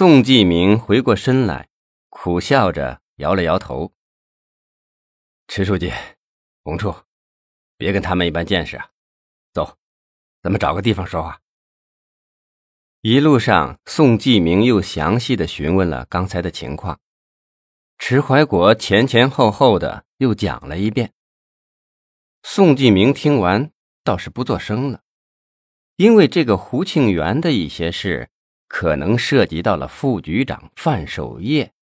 宋继明回过身来，苦笑着摇了摇头。池书记，洪处，别跟他们一般见识啊！走，咱们找个地方说话。一路上，宋继明又详细的询问了刚才的情况，池怀国前前后后的又讲了一遍。宋继明听完，倒是不作声了，因为这个胡庆元的一些事。可能涉及到了副局长范守业。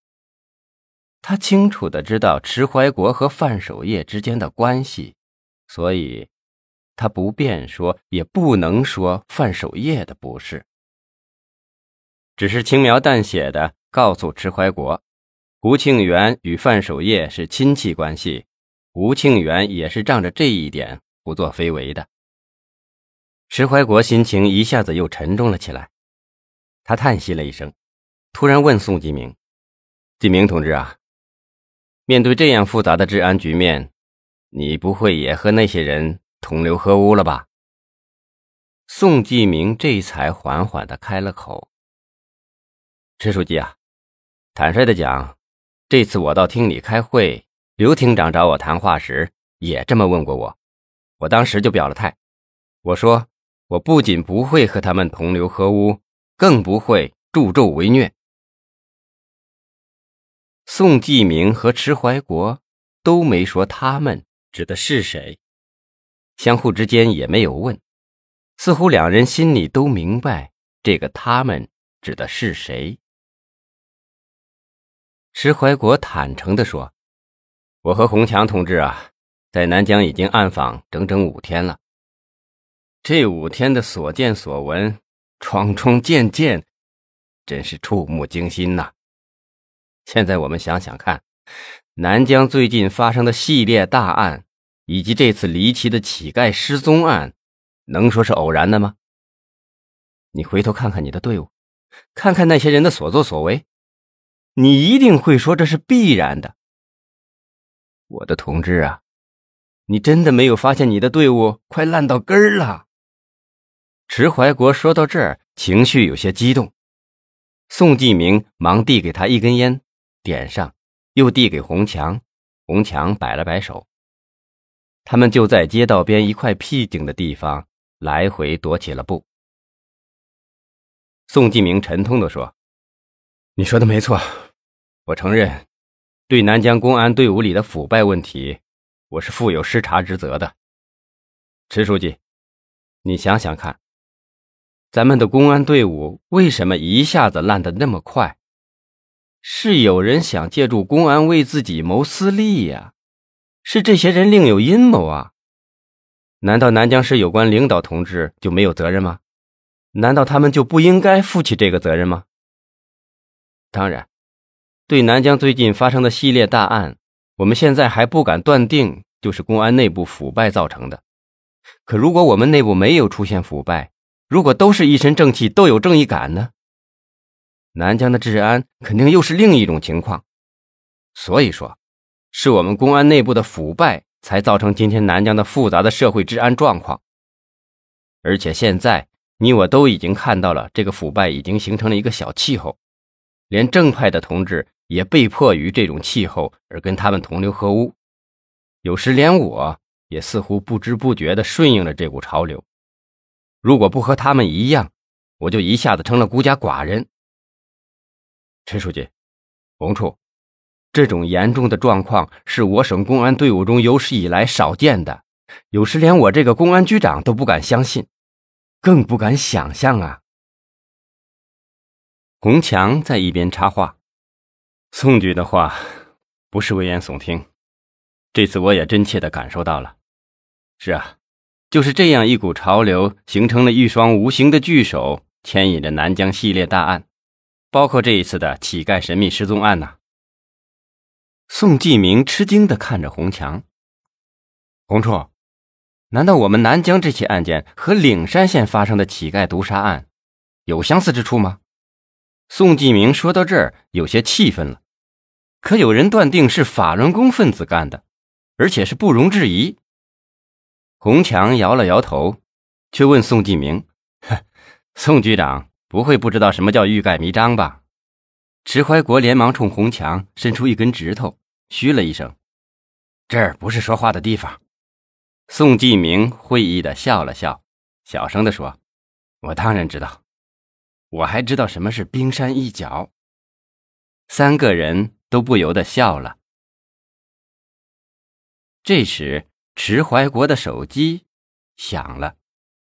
他清楚的知道池怀国和范守业之间的关系，所以，他不便说，也不能说范守业的不是，只是轻描淡写的告诉池怀国，胡庆元与范守业是亲戚关系，吴庆元也是仗着这一点胡作非为的。池怀国心情一下子又沉重了起来。他叹息了一声，突然问宋继明：“继明同志啊，面对这样复杂的治安局面，你不会也和那些人同流合污了吧？”宋继明这才缓缓的开了口：“陈书记啊，坦率的讲，这次我到厅里开会，刘厅长找我谈话时也这么问过我，我当时就表了态，我说我不仅不会和他们同流合污。”更不会助纣为虐。宋继明和池怀国都没说他们指的是谁，相互之间也没有问，似乎两人心里都明白这个他们指的是谁。池怀国坦诚的说：“我和洪强同志啊，在南疆已经暗访整整五天了，这五天的所见所闻。”闯闯见见，真是触目惊心呐！现在我们想想看，南疆最近发生的系列大案，以及这次离奇的乞丐失踪案，能说是偶然的吗？你回头看看你的队伍，看看那些人的所作所为，你一定会说这是必然的。我的同志啊，你真的没有发现你的队伍快烂到根儿了？池怀国说到这儿，情绪有些激动。宋继明忙递给他一根烟，点上，又递给洪强。洪强摆了摆手。他们就在街道边一块僻静的地方来回踱起了步。宋继明沉痛地说：“你说的没错，我承认，对南疆公安队伍里的腐败问题，我是负有失察之责的。池书记，你想想看。”咱们的公安队伍为什么一下子烂得那么快？是有人想借助公安为自己谋私利呀？是这些人另有阴谋啊？难道南疆市有关领导同志就没有责任吗？难道他们就不应该负起这个责任吗？当然，对南疆最近发生的系列大案，我们现在还不敢断定就是公安内部腐败造成的。可如果我们内部没有出现腐败，如果都是一身正气，都有正义感呢？南疆的治安肯定又是另一种情况。所以说，是我们公安内部的腐败，才造成今天南疆的复杂的社会治安状况。而且现在你我都已经看到了，这个腐败已经形成了一个小气候，连正派的同志也被迫于这种气候而跟他们同流合污。有时连我也似乎不知不觉地顺应了这股潮流。如果不和他们一样，我就一下子成了孤家寡人。陈书记，洪处，这种严重的状况是我省公安队伍中有史以来少见的，有时连我这个公安局长都不敢相信，更不敢想象啊！洪强在一边插话：“宋局的话不是危言耸听，这次我也真切的感受到了。是啊。”就是这样一股潮流，形成了一双无形的巨手，牵引着南疆系列大案，包括这一次的乞丐神秘失踪案呐。宋继明吃惊的看着洪强，洪处，难道我们南疆这起案件和岭山县发生的乞丐毒杀案有相似之处吗？宋继明说到这儿有些气愤了，可有人断定是法轮功分子干的，而且是不容置疑。红强摇了摇头，却问宋继明：“宋局长不会不知道什么叫欲盖弥彰吧？迟怀国连忙冲红墙伸出一根指头，嘘了一声：“这儿不是说话的地方。”宋继明会意的笑了笑，小声的说：“我当然知道，我还知道什么是冰山一角。”三个人都不由得笑了。这时，迟怀国的手机响了。